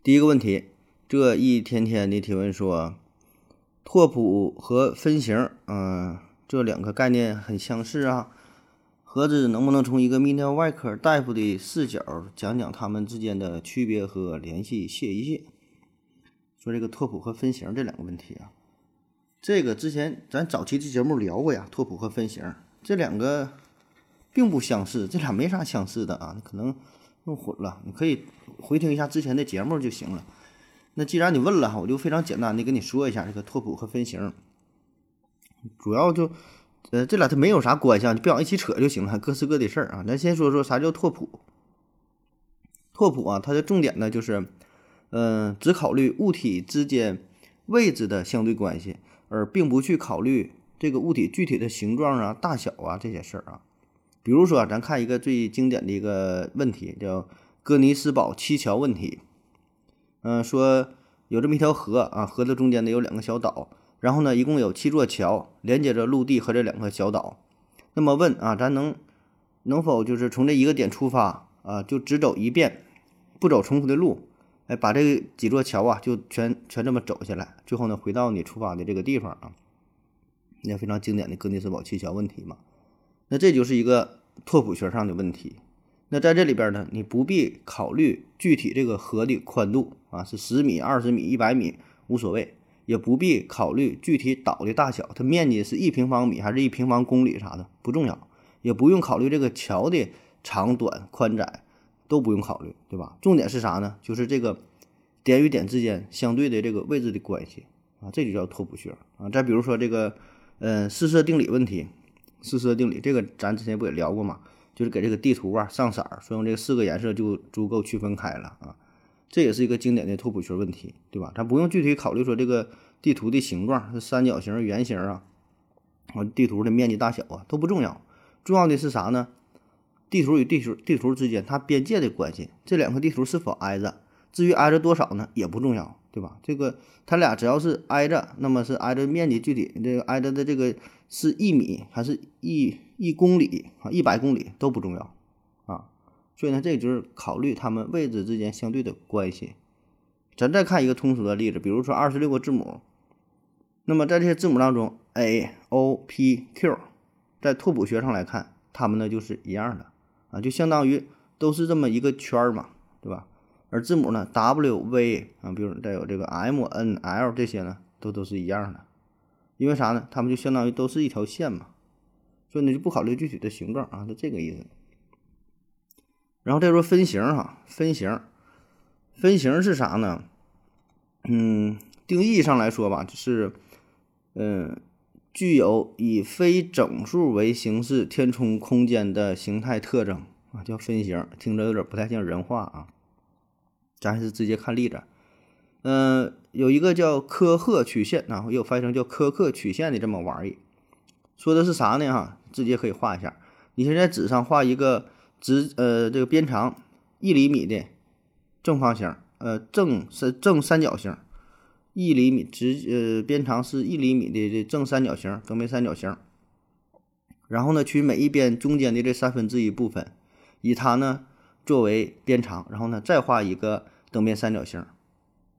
第一个问题，这一天天的提问说，拓扑和分型，嗯、这两个概念很相似啊。何子能不能从一个泌尿外科大夫的视角讲讲他们之间的区别和联系？谢一谢。说这个拓扑和分型这两个问题啊。这个之前咱早期的节目聊过呀，拓扑和分型这两个并不相似，这俩没啥相似的啊，可能弄混了。你可以回听一下之前的节目就行了。那既然你问了，我就非常简单的跟你说一下这个拓扑和分型，主要就呃这俩它没有啥关系啊，你别往一起扯就行了，各是各的事儿啊。咱先说说啥叫拓扑。拓扑啊，它的重点呢就是，嗯、只考虑物体之间位置的相对关系。而并不去考虑这个物体具体的形状啊、大小啊这些事儿啊。比如说，咱看一个最经典的一个问题，叫哥尼斯堡七桥问题。嗯、说有这么一条河啊，河的中间呢有两个小岛，然后呢一共有七座桥连接着陆地和这两个小岛。那么问啊，咱能能否就是从这一个点出发啊，就只走一遍，不走重复的路？哎，把这几座桥啊，就全全这么走下来，最后呢，回到你出发的这个地方啊，也非常经典的哥尼斯堡七桥问题嘛。那这就是一个拓扑学上的问题。那在这里边呢，你不必考虑具体这个河的宽度啊，是十米、二十米、一百米无所谓，也不必考虑具体岛的大小，它面积是一平方米还是一平方公里啥的不重要，也不用考虑这个桥的长短、宽窄。都不用考虑，对吧？重点是啥呢？就是这个点与点之间相对的这个位置的关系啊，这就叫拓扑学啊。再比如说这个，呃，四色定理问题，四色定理这个咱之前不也聊过嘛？就是给这个地图啊上色，说用这四个颜色就足够区分开了啊。这也是一个经典的拓扑学问题，对吧？咱不用具体考虑说这个地图的形状是三角形、圆形啊，啊，地图的面积大小啊都不重要，重要的是啥呢？地图与地图地图之间它边界的关系，这两个地图是否挨着？至于挨着多少呢，也不重要，对吧？这个它俩只要是挨着，那么是挨着面积具体这个挨着的这个是一米还是一一公里啊，一百公里都不重要啊。所以呢，这就是考虑它们位置之间相对的关系。咱再看一个通俗的例子，比如说二十六个字母，那么在这些字母当中，A、O、P、Q，在拓扑学上来看，它们呢就是一样的。啊，就相当于都是这么一个圈儿嘛，对吧？而字母呢，W、V 啊，比如再有这个 M、N、L 这些呢，都都是一样的。因为啥呢？它们就相当于都是一条线嘛，所以呢就不考虑具体的形状啊，就这个意思。然后再说分型哈，分型，分型是啥呢？嗯，定义上来说吧，就是嗯。具有以非整数为形式填充空间的形态特征啊，叫分型，听着有点不太像人话啊。咱还是直接看例子。嗯、有一个叫科赫曲线啊，也有翻译成叫科克曲线的这么玩意，说的是啥呢？哈，直接可以画一下。你先在纸上画一个直呃这个边长一厘米的正方形，呃正三正三角形。一厘米直呃边长是一厘米的这正三角形等边三角形，然后呢取每一边中间的这三分之一部分，以它呢作为边长，然后呢再画一个等边三角形，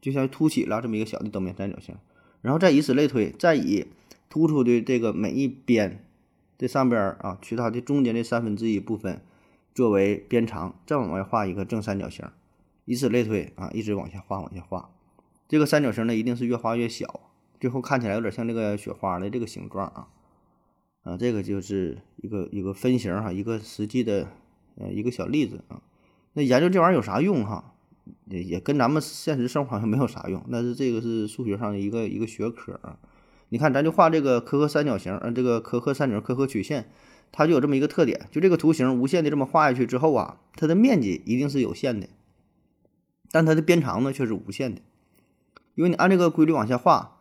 就像凸起了这么一个小的等边三角形，然后再以此类推，再以突出的这个每一边这上边啊取它的中间的三分之一部分作为边长，再往外画一个正三角形，以此类推啊一直往下画往下画。这个三角形呢，一定是越画越小，最后看起来有点像这个雪花的这个形状啊，啊，这个就是一个一个分型哈，一个实际的呃一个小例子啊。那研究这玩意儿有啥用哈？也也跟咱们现实生活好像没有啥用，但是这个是数学上的一个一个学科啊。你看，咱就画这个可可三角形，呃，这个可可三角、可可曲线，它就有这么一个特点，就这个图形无限的这么画下去之后啊，它的面积一定是有限的。但它的边长呢却是无限的，因为你按这个规律往下画，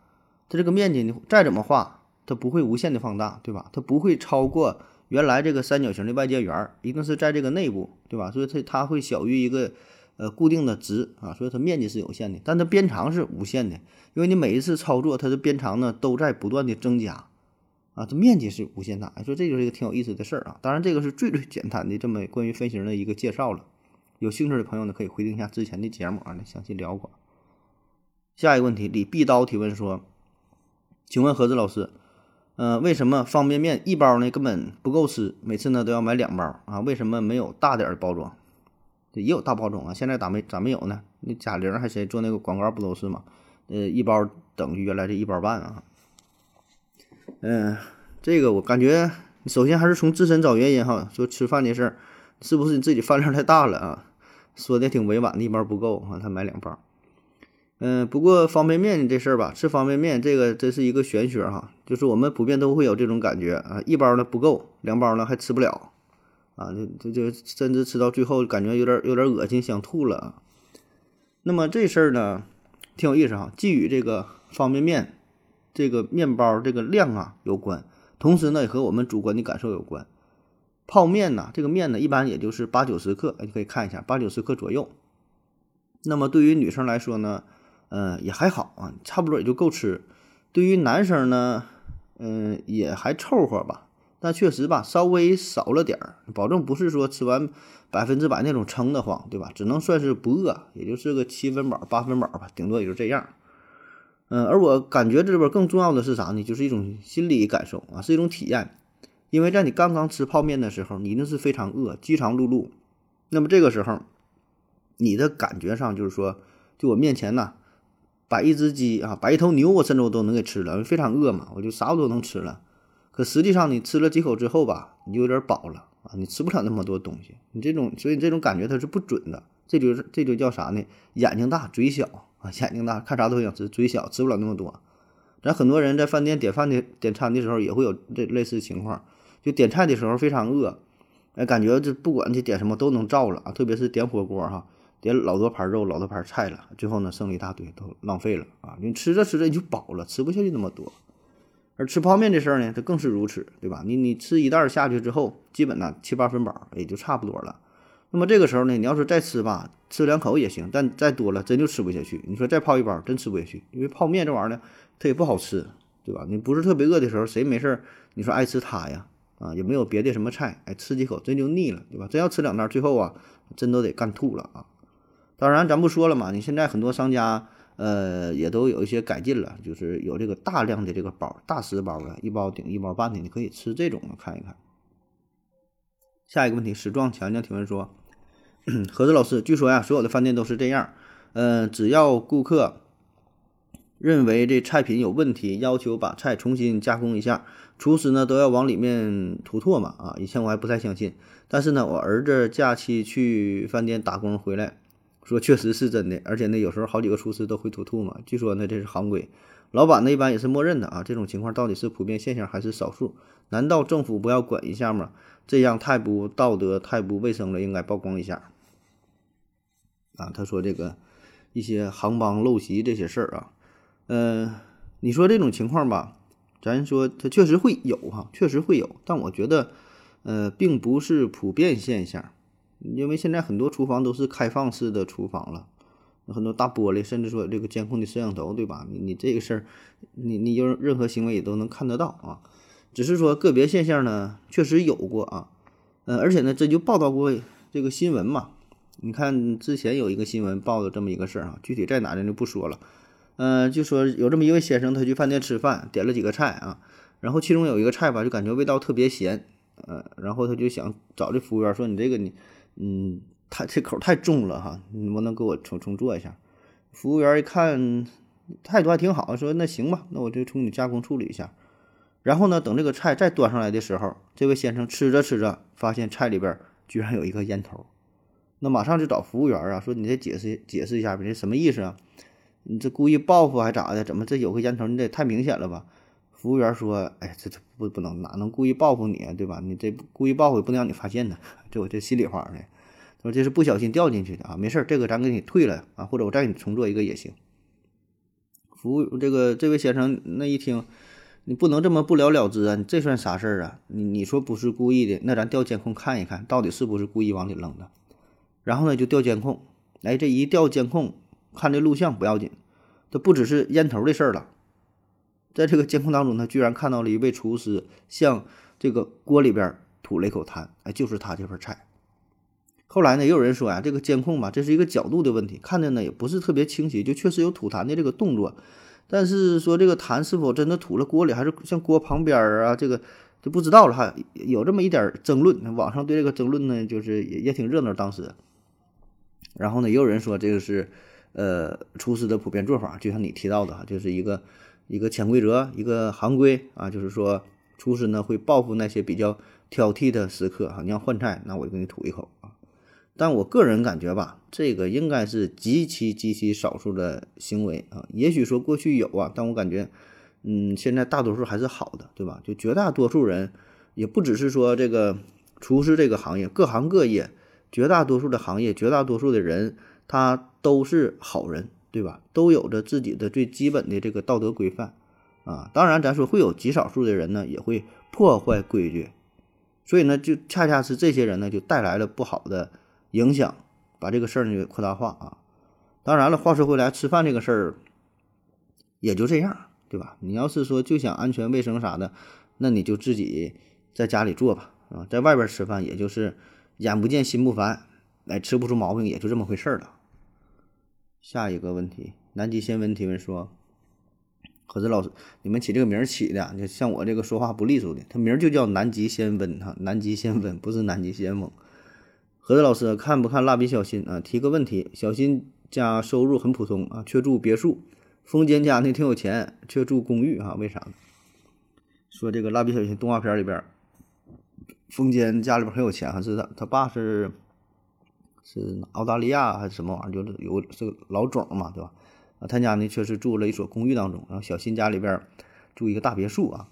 它这个面积你再怎么画，它不会无限的放大，对吧？它不会超过原来这个三角形的外接圆，一定是在这个内部，对吧？所以它它会小于一个呃固定的值啊，所以它面积是有限的，但它边长是无限的，因为你每一次操作，它的边长呢都在不断的增加啊，这面积是无限大，所以这就是一个挺有意思的事儿啊。当然，这个是最最简单的这么关于分形的一个介绍了。有兴趣的朋友呢，可以回听一下之前的节目啊，那详细聊过。下一个问题，李碧刀提问说：“请问何子老师，呃，为什么方便面一包呢根本不够吃，每次呢都要买两包啊？为什么没有大点的包装？也有大包装啊，现在咋没咋没有呢？那贾玲还谁做那个广告不都是吗？呃，一包等于原来这一包半啊。嗯，这个我感觉，首先还是从自身找原因哈，说吃饭的事儿，是不是你自己饭量太大了啊？”说的挺委婉的，一包不够啊，他买两包。嗯，不过方便面这事儿吧，吃方便面这个真是一个玄学哈，就是我们普遍都会有这种感觉啊，一包呢不够，两包呢还吃不了啊，这这就甚至吃到最后感觉有点有点恶心，想吐了。那么这事儿呢，挺有意思哈，既与这个方便面这个面包这个量啊有关，同时呢也和我们主观的感受有关。泡面呢，这个面呢，一般也就是八九十克，你可以看一下，八九十克左右。那么对于女生来说呢，嗯，也还好啊，差不多也就够吃。对于男生呢，嗯，也还凑合吧，但确实吧，稍微少了点儿，保证不是说吃完百分之百那种撑得慌，对吧？只能算是不饿，也就是个七分饱、八分饱吧，顶多也就这样。嗯，而我感觉这边更重要的是啥呢？就是一种心理感受啊，是一种体验。因为在你刚刚吃泡面的时候，你一定是非常饿，饥肠辘辘。那么这个时候，你的感觉上就是说，就我面前呢，摆一只鸡啊，摆一头牛，我甚至我都能给吃了，非常饿嘛，我就啥我都能吃了。可实际上，你吃了几口之后吧，你就有点饱了啊，你吃不了那么多东西。你这种，所以你这种感觉它是不准的。这就是这就叫啥呢？眼睛大，嘴小啊，眼睛大，看啥都想吃，嘴小，吃不了那么多。咱很多人在饭店点饭的点餐的时候，也会有这类似情况。就点菜的时候非常饿，哎，感觉这不管你点什么都能照了啊，特别是点火锅哈，点老多盘肉、老多盘菜了，最后呢剩了一大堆，都浪费了啊！你吃着吃着你就饱了，吃不下去那么多。而吃泡面这事儿呢，它更是如此，对吧？你你吃一袋下去之后，基本呢七八分饱也就差不多了。那么这个时候呢，你要是再吃吧，吃两口也行，但再多了真就吃不下去。你说再泡一包，真吃不下去，因为泡面这玩意儿呢，它也不好吃，对吧？你不是特别饿的时候，谁没事儿？你说爱吃它呀？啊，也没有别的什么菜，哎，吃几口真就腻了，对吧？真要吃两袋，最后啊，真都得干吐了啊。当然，咱不说了嘛，你现在很多商家，呃，也都有一些改进了，就是有这个大量的这个包，大食包的，一包顶一包半的，你可以吃这种的，看一看。下一个问题，史壮强强提问说，何子老师，据说呀，所有的饭店都是这样，嗯，只要顾客。认为这菜品有问题，要求把菜重新加工一下，厨师呢都要往里面吐唾沫啊！以前我还不太相信，但是呢，我儿子假期去饭店打工回来，说确实是真的，而且呢，有时候好几个厨师都会吐吐沫。据说呢，这是行规，老板呢一般也是默认的啊。这种情况到底是普遍现象还是少数？难道政府不要管一下吗？这样太不道德、太不卫生了，应该曝光一下。啊，他说这个一些行帮陋习这些事儿啊。嗯，你说这种情况吧，咱说它确实会有哈，确实会有，但我觉得，呃，并不是普遍现象，因为现在很多厨房都是开放式的厨房了，很多大玻璃，甚至说这个监控的摄像头，对吧？你你这个事儿，你你有任何行为也都能看得到啊，只是说个别现象呢，确实有过啊，嗯，而且呢，这就报道过这个新闻嘛，你看之前有一个新闻报的这么一个事儿啊，具体在哪咱就不说了。嗯，就说有这么一位先生，他去饭店吃饭，点了几个菜啊，然后其中有一个菜吧，就感觉味道特别咸，呃，然后他就想找这服务员说：“你这个你，嗯，太这口太重了哈，你能不能给我重重做一下？”服务员一看态度还挺好，说：“那行吧，那我就从你加工处理一下。”然后呢，等这个菜再端上来的时候，这位先生吃着吃着，发现菜里边居然有一个烟头，那马上就找服务员啊，说：“你再解释解释一下呗，这什么意思啊？”你这故意报复还咋的？怎么这有个烟头？你这太明显了吧？服务员说：“哎，这这不不能，哪能故意报复你啊？对吧？你这故意报复也不能让你发现呢。这我这心里话呢。他说这是不小心掉进去的啊，没事儿，这个咱给你退了啊，或者我再给你重做一个也行。服务这个这位先生那一听，你不能这么不了了之啊，你这算啥事儿啊？你你说不是故意的，那咱调监控看一看到底是不是故意往里扔的。然后呢就调监控，哎，这一调监控看这录像不要紧，这不只是烟头的事儿了，在这个监控当中，他居然看到了一位厨师向这个锅里边吐了一口痰，哎，就是他这份菜。后来呢，也有人说呀，这个监控吧，这是一个角度的问题，看的呢也不是特别清晰，就确实有吐痰的这个动作，但是说这个痰是否真的吐了锅里，还是像锅旁边啊，这个就不知道了哈。有这么一点争论，网上对这个争论呢，就是也也挺热闹。当时，然后呢，也有人说这个是呃厨师的普遍做法，就像你提到的哈，就是一个一个潜规则，一个行规啊，就是说厨师呢会报复那些比较挑剔的食客哈，你要换菜，那我就给你吐一口啊。但我个人感觉吧，这个应该是极其极其少数的行为啊。也许说过去有啊，但我感觉，嗯，现在大多数还是好的，对吧？就绝大多数人，也不只是说这个厨师这个行业，各行各业，绝大多数的行业，绝大多数的人，他都是好人，对吧？都有着自己的最基本的这个道德规范啊。当然，咱说会有极少数的人呢，也会破坏规矩，所以呢，就恰恰是这些人呢，就带来了不好的。影响，把这个事儿呢给扩大化啊！当然了，话说回来，吃饭这个事儿也就这样，对吧？你要是说就想安全卫生啥的，那你就自己在家里做吧，啊，在外边吃饭也就是眼不见心不烦，哎，吃不出毛病也就这么回事儿了。下一个问题，南极先问提问说：“可是老师，你们起这个名起的，就像我这个说话不利索的，他名就叫南极先温哈，南极先温 不是南极先翁。”何子老师看不看蜡笔小新啊？提个问题：小新家收入很普通啊，却住别墅；风间家呢挺有钱，却住公寓啊？为啥？说这个蜡笔小新动画片里边，风间家里边很有钱，还是他他爸是是澳大利亚还是什么玩意儿？就是有是个老总嘛，对吧？啊，他家呢确实住了一所公寓当中，然后小新家里边住一个大别墅啊。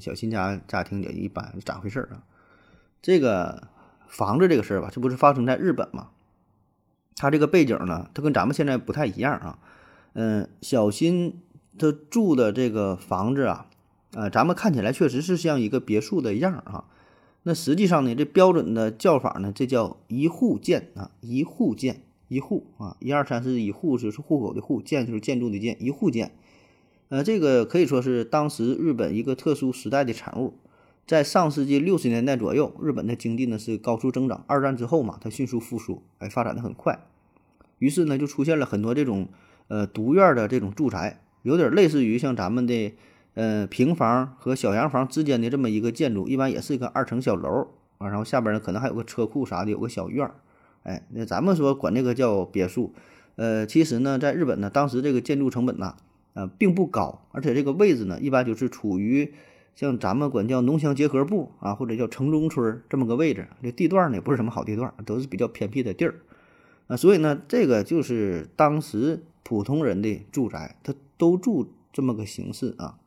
小新家家庭也一般，咋回事啊？这个。房子这个事儿吧，这不是发生在日本吗？他这个背景呢，他跟咱们现在不太一样啊。嗯，小新他住的这个房子啊，呃，咱们看起来确实是像一个别墅的样儿啊。那实际上呢，这标准的叫法呢，这叫一户建啊，一户建，一户啊，一二三四一户就是户口的户，建就是建筑的建，一户建。呃，这个可以说是当时日本一个特殊时代的产物。在上世纪六十年代左右，日本的经济呢是高速增长。二战之后嘛，它迅速复苏，哎，发展的很快。于是呢，就出现了很多这种呃独院的这种住宅，有点类似于像咱们的呃平房和小洋房之间的这么一个建筑，一般也是一个二层小楼啊，然后下边呢可能还有个车库啥的，有个小院儿。哎，那咱们说管这个叫别墅，呃，其实呢，在日本呢，当时这个建筑成本呐，呃，并不高，而且这个位置呢，一般就是处于。像咱们管叫农乡结合部啊，或者叫城中村这么个位置，这地段呢也不是什么好地段，都是比较偏僻的地儿啊。所以呢，这个就是当时普通人的住宅，他都住这么个形式啊。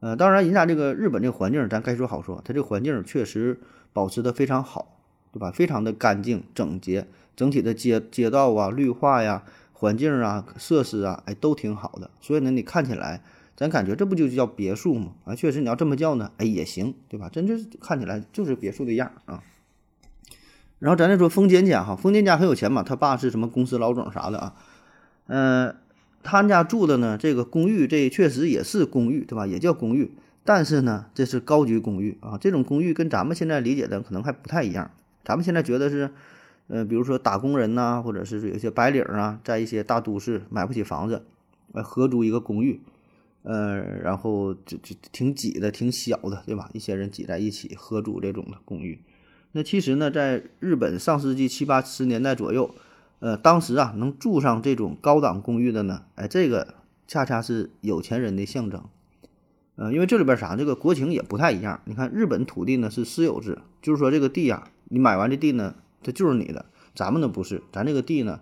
呃，当然人家这个日本这个环境，咱该说好说，它这个环境确实保持的非常好，对吧？非常的干净整洁，整体的街街道啊、绿化呀、环境啊、设施啊，哎，都挺好的。所以呢，你看起来。咱感觉这不就叫别墅吗？啊，确实你要这么叫呢，哎也行，对吧？真就看起来就是别墅的样啊。然后咱再说丰间家哈，丰间家很有钱嘛，他爸是什么公司老总啥的啊？嗯，他们家住的呢这个公寓，这确实也是公寓，对吧？也叫公寓，但是呢这是高级公寓啊。这种公寓跟咱们现在理解的可能还不太一样。咱们现在觉得是，呃，比如说打工人呐，或者是有些白领啊，在一些大都市买不起房子，呃，合租一个公寓。呃，然后就就挺挤的，挺小的，对吧？一些人挤在一起合租这种的公寓。那其实呢，在日本上世纪七八十年代左右，呃，当时啊，能住上这种高档公寓的呢，哎，这个恰恰是有钱人的象征。呃，因为这里边啥，这个国情也不太一样。你看，日本土地呢是私有制，就是说这个地啊，你买完这地呢，它就是你的。咱们呢不是，咱这个地呢。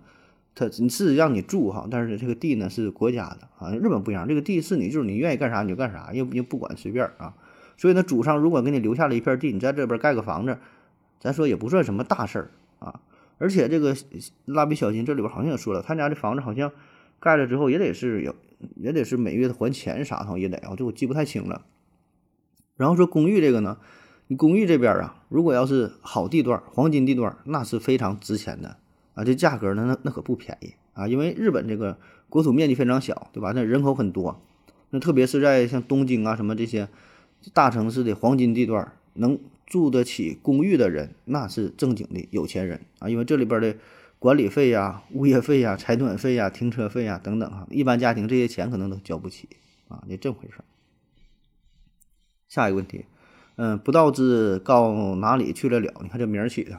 它你是让你住哈，但是这个地呢是国家的啊。日本不一样，这个地是你就是你愿意干啥你就干啥，又又不管随便啊。所以呢，祖上如果给你留下了一片地，你在这边盖个房子，咱说也不算什么大事儿啊。而且这个蜡笔小新这里边好像也说了，他家这房子好像盖了之后也得是有，也得是每月的还钱啥的，也得啊，这我记不太清了。然后说公寓这个呢，你公寓这边啊，如果要是好地段、黄金地段，那是非常值钱的啊，这价格呢，那那可不便宜啊，因为日本这个国土面积非常小，对吧？那人口很多，那特别是在像东京啊什么这些大城市的黄金地段，能。住得起公寓的人，那是正经的有钱人啊！因为这里边的管理费呀、物业费呀、采暖费呀、停车费呀等等哈，一般家庭这些钱可能都交不起啊，就这么回事。下一个问题，嗯，不道之告哪里去了了？你看这名儿起的，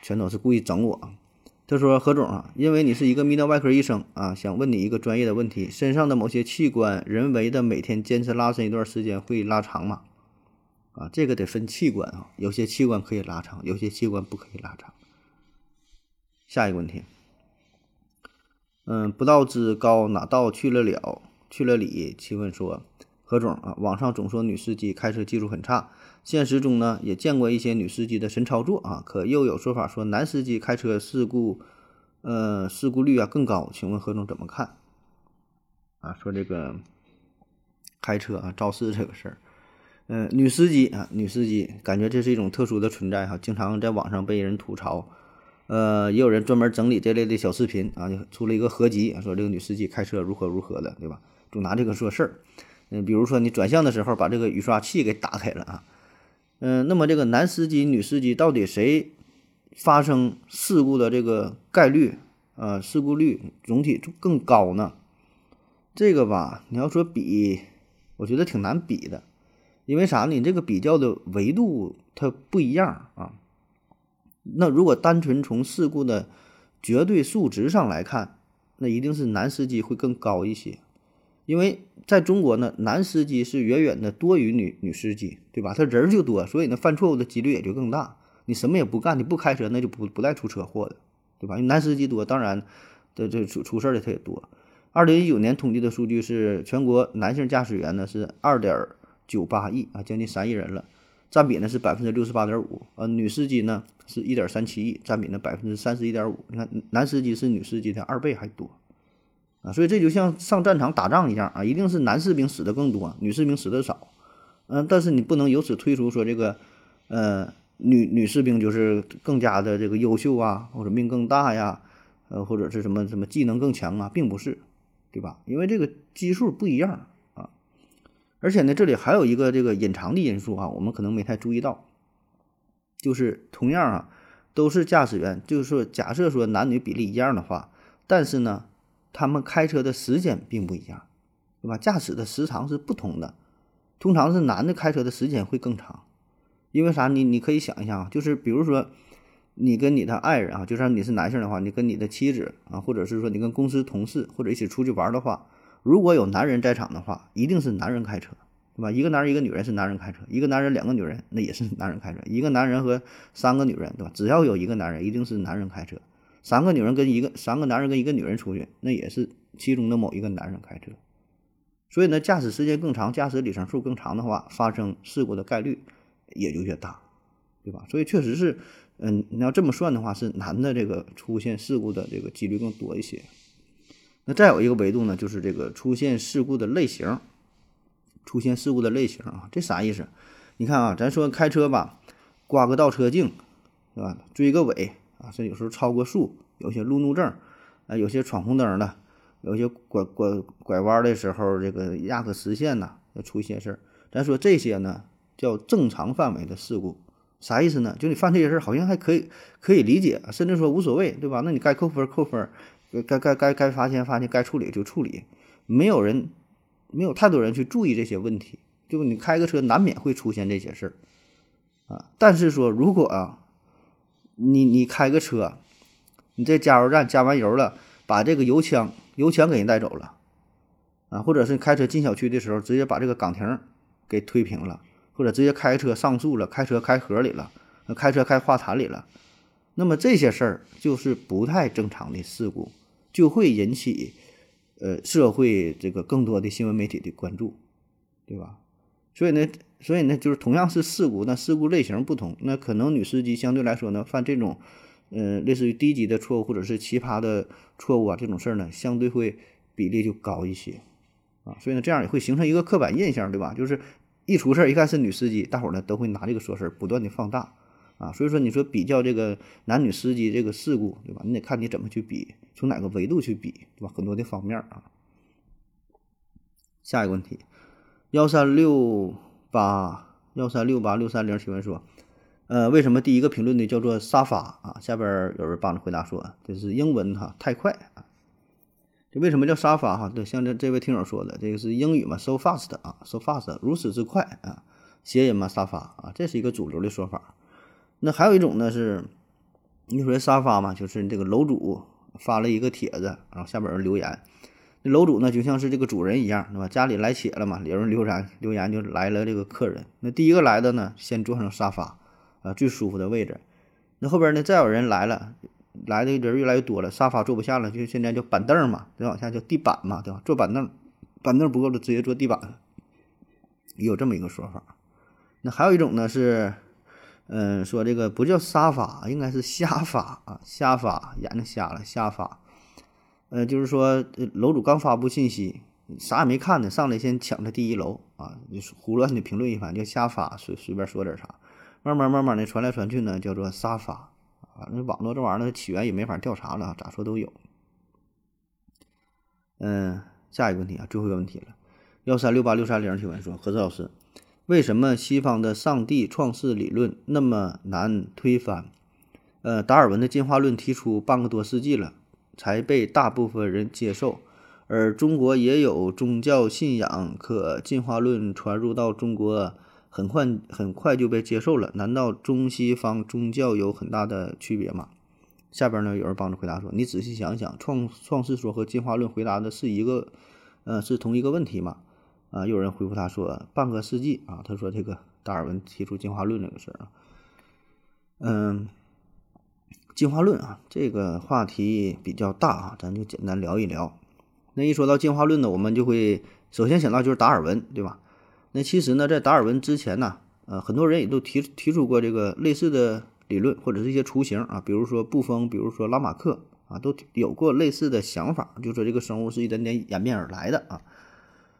全都是故意整我。他说：“何总啊，因为你是一个泌尿外科医生啊，想问你一个专业的问题：身上的某些器官，人为的每天坚持拉伸一段时间会拉长吗？”啊，这个得分器官啊，有些器官可以拉长，有些器官不可以拉长。下一个问题，嗯，不道之高哪道去了了去了里？请问说，何总啊，网上总说女司机开车技术很差，现实中呢也见过一些女司机的神操作啊，可又有说法说男司机开车事故，呃，事故率啊更高，请问何总怎么看？啊，说这个开车啊肇事这个事儿。嗯，女司机啊，女司机感觉这是一种特殊的存在哈，经常在网上被人吐槽。呃，也有人专门整理这类的小视频啊，就出了一个合集，说这个女司机开车如何如何的，对吧？总拿这个说事儿。嗯，比如说你转向的时候把这个雨刷器给打开了啊。嗯，那么这个男司机、女司机到底谁发生事故的这个概率啊，事故率总体更高呢？这个吧，你要说比，我觉得挺难比的。因为啥呢？你这个比较的维度它不一样啊。那如果单纯从事故的绝对数值上来看，那一定是男司机会更高一些。因为在中国呢，男司机是远远的多于女女司机，对吧？他人就多，所以呢，犯错误的几率也就更大。你什么也不干，你不开车，那就不不带出车祸的，对吧？因为男司机多，当然这这出出事的他也多。二零一九年统计的数据是，全国男性驾驶员呢是二点。九八亿啊，将近三亿人了，占比呢是百分之六十八点五。呃，女司机呢是一点三七亿，占比呢百分之三十一点五。你看，男司机是女司机的二倍还多啊，所以这就像上战场打仗一样啊，一定是男士兵死的更多，女士兵死的少。嗯，但是你不能由此推出说这个，呃，女女士兵就是更加的这个优秀啊，或者命更大呀，呃，或者是什么什么技能更强啊，并不是，对吧？因为这个基数不一样。而且呢，这里还有一个这个隐藏的因素啊，我们可能没太注意到，就是同样啊，都是驾驶员，就是说，假设说男女比例一样的话，但是呢，他们开车的时间并不一样，对吧？驾驶的时长是不同的，通常是男的开车的时间会更长，因为啥？你你可以想一下啊，就是比如说你跟你的爱人啊，就算你是男性的话，你跟你的妻子啊，或者是说你跟公司同事或者一起出去玩的话。如果有男人在场的话，一定是男人开车，对吧？一个男人一个女人是男人开车，一个男人两个女人那也是男人开车，一个男人和三个女人，对吧？只要有一个男人，一定是男人开车。三个女人跟一个三个男人跟一个女人出去，那也是其中的某一个男人开车。所以呢，驾驶时间更长，驾驶里程数更长的话，发生事故的概率也就越大，对吧？所以确实是，嗯，你要这么算的话，是男的这个出现事故的这个几率更多一些。那再有一个维度呢，就是这个出现事故的类型，出现事故的类型啊，这啥意思？你看啊，咱说开车吧，刮个倒车镜，是吧？追个尾啊，这有时候超过速，有些路怒症，啊，有些闯红灯了，有些拐拐拐弯的时候这个压个实线呐，要出一些事儿。咱说这些呢，叫正常范围的事故，啥意思呢？就你犯这些事儿，好像还可以可以理解，甚至说无所谓，对吧？那你该扣分扣分。该该该该罚钱罚钱，该处理就处理，没有人，没有太多人去注意这些问题，就你开个车难免会出现这些事儿，啊，但是说如果啊，你你开个车，你在加油站加完油了，把这个油枪油枪给人带走了，啊，或者是开车进小区的时候，直接把这个岗亭给推平了，或者直接开车上树了，开车开河里了，开车开花坛里了，那么这些事儿就是不太正常的事故。就会引起，呃，社会这个更多的新闻媒体的关注，对吧？所以呢，所以呢，就是同样是事故，那事故类型不同，那可能女司机相对来说呢，犯这种，呃，类似于低级的错误或者是奇葩的错误啊，这种事儿呢，相对会比例就高一些啊，所以呢，这样也会形成一个刻板印象，对吧？就是一出事儿，一看是女司机，大伙儿呢都会拿这个说事儿，不断的放大啊。所以说，你说比较这个男女司机这个事故，对吧？你得看你怎么去比，从哪个维度去比，对吧？很多的方面啊。下一个问题，幺三六八幺三六八六三零提问说。呃，为什么第一个评论的叫做沙发啊？下边有人帮着回答说，这是英文哈，太快啊。这为什么叫沙发哈？对，像这这位听友说的，这个是英语嘛，so fast 啊，so fast，如此之快啊，谐音嘛，沙发啊，这是一个主流的说法。那还有一种呢是，你说沙发嘛，就是这个楼主发了一个帖子，然后下边有留言，那楼主呢就像是这个主人一样，对吧？家里来且了嘛，有人留言留言就来了这个客人，那第一个来的呢，先坐上沙发。啊，最舒服的位置。那后边呢，再有人来了，来的人越来越多了，沙发坐不下了，就现在叫板凳嘛，再往下叫地板嘛，对吧？坐板凳，板凳不够了，直接坐地板。有这么一个说法。那还有一种呢是，嗯，说这个不叫沙发，应该是瞎发啊，瞎发，眼睛瞎了，瞎发。呃，就是说楼主刚发布信息，啥也没看呢，上来先抢他第一楼啊，就是胡乱的评论一番，就瞎发，随随便说点啥。慢慢慢慢的传来传去呢，叫做沙发啊。那网络这玩意儿起源也没法调查了，咋说都有。嗯，下一个问题啊，最后一个问题了。幺三六八六三零提问说：何志老师，为什么西方的上帝创世理论那么难推翻？呃，达尔文的进化论提出半个多世纪了，才被大部分人接受，而中国也有宗教信仰，可进化论传入到中国。很快很快就被接受了，难道中西方宗教有很大的区别吗？下边呢有人帮着回答说：“你仔细想想，创创世说和进化论回答的是一个，呃，是同一个问题吗？”啊，又有人回复他说：“半个世纪啊。”他说：“这个达尔文提出进化论这个事儿啊，嗯，进化论啊，这个话题比较大啊，咱就简单聊一聊。那一说到进化论呢，我们就会首先想到就是达尔文，对吧？”那其实呢，在达尔文之前呢，呃，很多人也都提提出过这个类似的理论或者是一些雏形啊，比如说布丰，比如说拉马克啊，都有过类似的想法，就说这个生物是一点点演变而来的啊。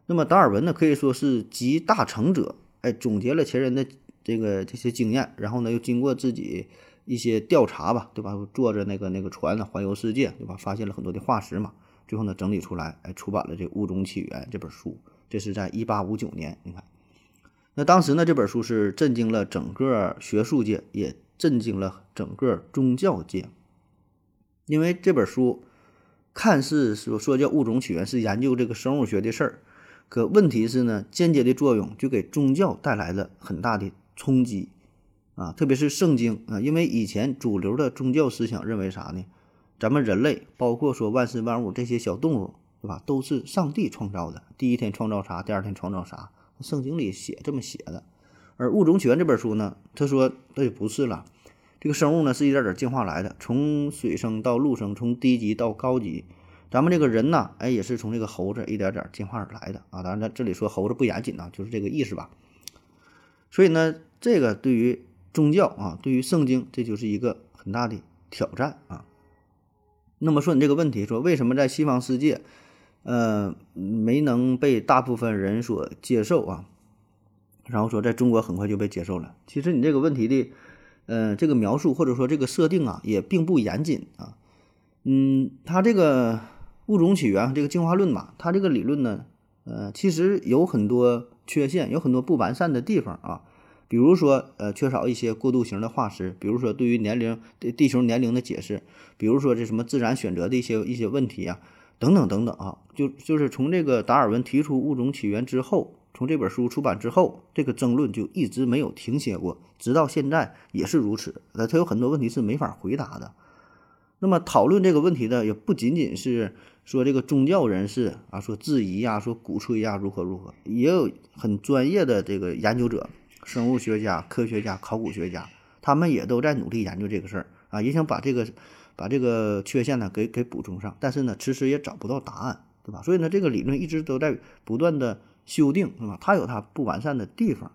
那么达尔文呢，可以说是集大成者，哎，总结了前人的这个这些经验，然后呢，又经过自己一些调查吧，对吧？坐着那个那个船呢，环游世界，对吧？发现了很多的化石嘛，最后呢，整理出来，哎，出版了这《物种起源》这本书。这是在一八五九年，你看，那当时呢，这本书是震惊了整个学术界，也震惊了整个宗教界，因为这本书看似说说叫物种起源是研究这个生物学的事儿，可问题是呢，间接的作用就给宗教带来了很大的冲击啊，特别是圣经啊，因为以前主流的宗教思想认为啥呢？咱们人类，包括说万事万物这些小动物。对吧？都是上帝创造的。第一天创造啥，第二天创造啥，圣经里写这么写的。而《物种起源》这本书呢，他说那也不是了。这个生物呢，是一点点进化来的，从水生到陆生，从低级到高级。咱们这个人呢，哎，也是从这个猴子一点点进化而来的啊。当然，在这里说猴子不严谨啊，就是这个意思吧。所以呢，这个对于宗教啊，对于圣经，这就是一个很大的挑战啊。那么说你这个问题，说为什么在西方世界？呃，没能被大部分人所接受啊，然后说在中国很快就被接受了。其实你这个问题的，呃，这个描述或者说这个设定啊，也并不严谨啊。嗯，它这个物种起源这个进化论嘛，它这个理论呢，呃，其实有很多缺陷，有很多不完善的地方啊。比如说，呃，缺少一些过渡型的化石，比如说对于年龄对地球年龄的解释，比如说这什么自然选择的一些一些问题啊。等等等等啊，就就是从这个达尔文提出物种起源之后，从这本书出版之后，这个争论就一直没有停歇过，直到现在也是如此。那它有很多问题是没法回答的。那么讨论这个问题的也不仅仅是说这个宗教人士啊，说质疑呀，说鼓吹呀，如何如何，也有很专业的这个研究者、生物学家、科学家、考古学家，他们也都在努力研究这个事儿啊，也想把这个。把这个缺陷呢给给补充上，但是呢迟迟也找不到答案，对吧？所以呢这个理论一直都在不断的修订，是吧？它有它不完善的地方。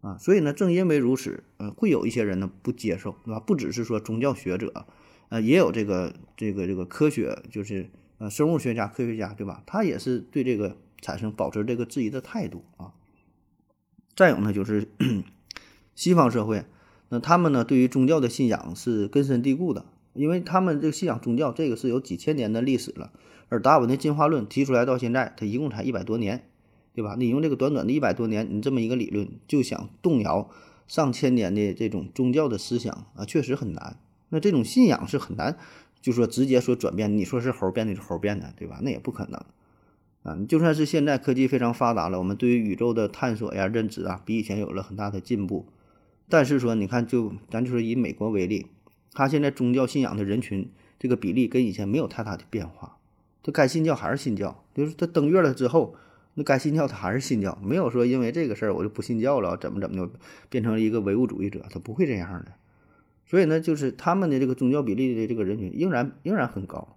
啊，所以呢，正因为如此，呃，会有一些人呢不接受，对吧？不只是说宗教学者，呃，也有这个这个这个科学，就是呃生物学家、科学家，对吧？他也是对这个产生保持这个质疑的态度啊。再有呢，就是 西方社会，那他们呢对于宗教的信仰是根深蒂固的，因为他们这个信仰宗教，这个是有几千年的历史了。而达尔文的进化论提出来到现在，它一共才一百多年。对吧？你用这个短短的一百多年，你这么一个理论，就想动摇上千年的这种宗教的思想啊，确实很难。那这种信仰是很难，就说直接说转变。你说是猴变的，是猴变的，对吧？那也不可能啊。你就算是现在科技非常发达了，我们对于宇宙的探索呀、认知啊，比以前有了很大的进步。但是说，你看，就咱就说以美国为例，他现在宗教信仰的人群这个比例跟以前没有太大的变化，他该信教还是信教，就是他登月了之后。那该信教他还是信教，没有说因为这个事儿我就不信教了，怎么怎么的变成了一个唯物主义者，他不会这样的。所以呢，就是他们的这个宗教比例的这个人群仍然仍然很高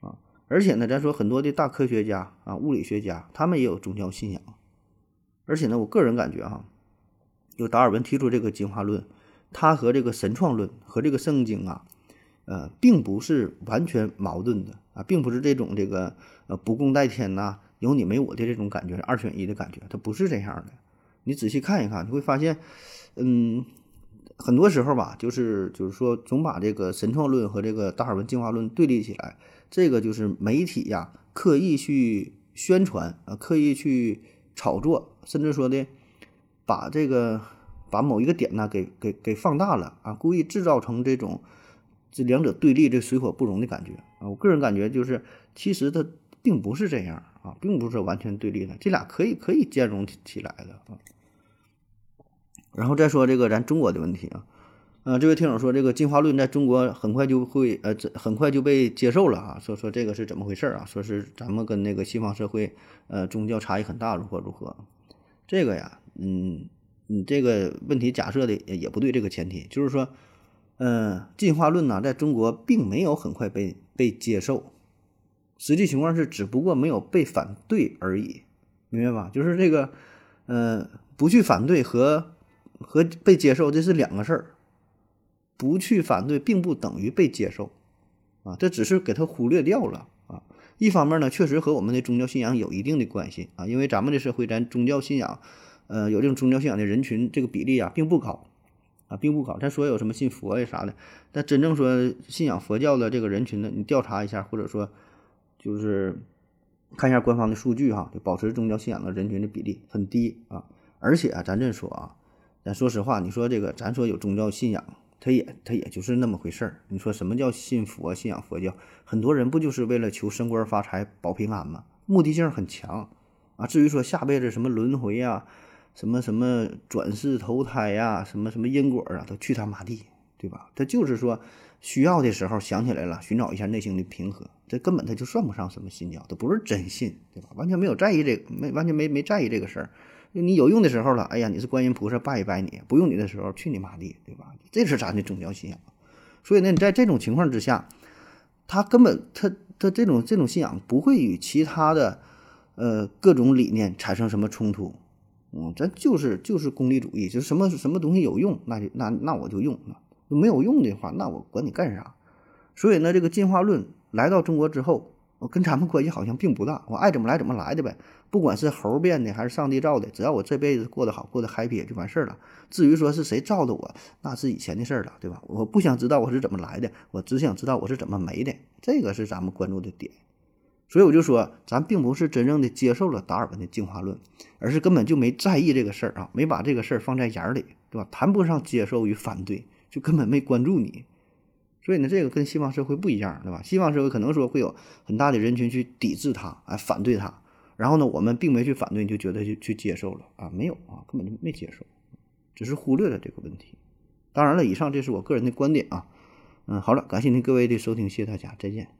啊。而且呢，咱说很多的大科学家啊、物理学家，他们也有宗教信仰。而且呢，我个人感觉哈，就达尔文提出这个进化论，他和这个神创论和这个圣经啊，呃，并不是完全矛盾的啊，并不是这种这个呃不共戴天呐。有你没我的这种感觉，二选一的感觉，它不是这样的。你仔细看一看，你会发现，嗯，很多时候吧，就是就是说，总把这个神创论和这个达尔文进化论对立起来，这个就是媒体呀刻意去宣传啊，刻意去炒作，甚至说的把这个把某一个点呢给给给放大了啊，故意制造成这种这两者对立、这水火不容的感觉啊。我个人感觉就是，其实它并不是这样。啊，并不是完全对立的，这俩可以可以兼容起来的啊。然后再说这个咱中国的问题啊，呃，这位听友说这个进化论在中国很快就会呃，很快就被接受了啊，说说这个是怎么回事啊？说是咱们跟那个西方社会呃宗教差异很大，如何如何？这个呀，嗯，你这个问题假设的也不对，这个前提就是说，嗯，进化论呢，在中国并没有很快被被接受。实际情况是，只不过没有被反对而已，明白吧？就是这个，呃，不去反对和和被接受这是两个事儿。不去反对并不等于被接受，啊，这只是给他忽略掉了啊。一方面呢，确实和我们的宗教信仰有一定的关系啊，因为咱们的社会，咱宗教信仰，呃，有这种宗教信仰的人群这个比例啊，并不高啊，并不高。咱说有什么信佛呀啥的，但真正说信仰佛教的这个人群呢，你调查一下，或者说。就是看一下官方的数据哈，就保持宗教信仰的人群的比例很低啊。而且啊，咱这说啊，咱说实话，你说这个，咱说有宗教信仰，他也他也就是那么回事儿。你说什么叫信佛、信仰佛教？很多人不就是为了求升官发财、保平安吗？目的性很强啊。至于说下辈子什么轮回呀、什么什么转世投胎呀、什么什么因果啊，都去他妈地，对吧？他就是说。需要的时候想起来了，寻找一下内心的平和，这根本他就算不上什么信教，他不是真信，对吧？完全没有在意这个，没完全没没在意这个事儿。就你有用的时候了，哎呀，你是观音菩萨拜一拜你；不用你的时候，去你妈的，对吧？这是咱的宗教信仰。所以呢，你在这种情况之下，他根本他他这种这种信仰不会与其他的呃各种理念产生什么冲突。嗯，咱就是就是功利主义，就什么什么东西有用，那就那那我就用。没有用的话，那我管你干啥？所以呢，这个进化论来到中国之后，我跟咱们关系好像并不大。我爱怎么来怎么来的呗，不管是猴变的还是上帝造的，只要我这辈子过得好，过得 happy 就完事儿了。至于说是谁造的我，那是以前的事儿了，对吧？我不想知道我是怎么来的，我只想知道我是怎么没的。这个是咱们关注的点。所以我就说，咱并不是真正的接受了达尔文的进化论，而是根本就没在意这个事儿啊，没把这个事儿放在眼里，对吧？谈不上接受与反对。就根本没关注你，所以呢，这个跟西方社会不一样，对吧？西方社会可能说会有很大的人群去抵制它，哎，反对它，然后呢，我们并没去反对，就觉得就去接受了啊？没有啊，根本就没接受，只是忽略了这个问题。当然了，以上这是我个人的观点啊。嗯，好了，感谢您各位的收听，谢谢大家，再见。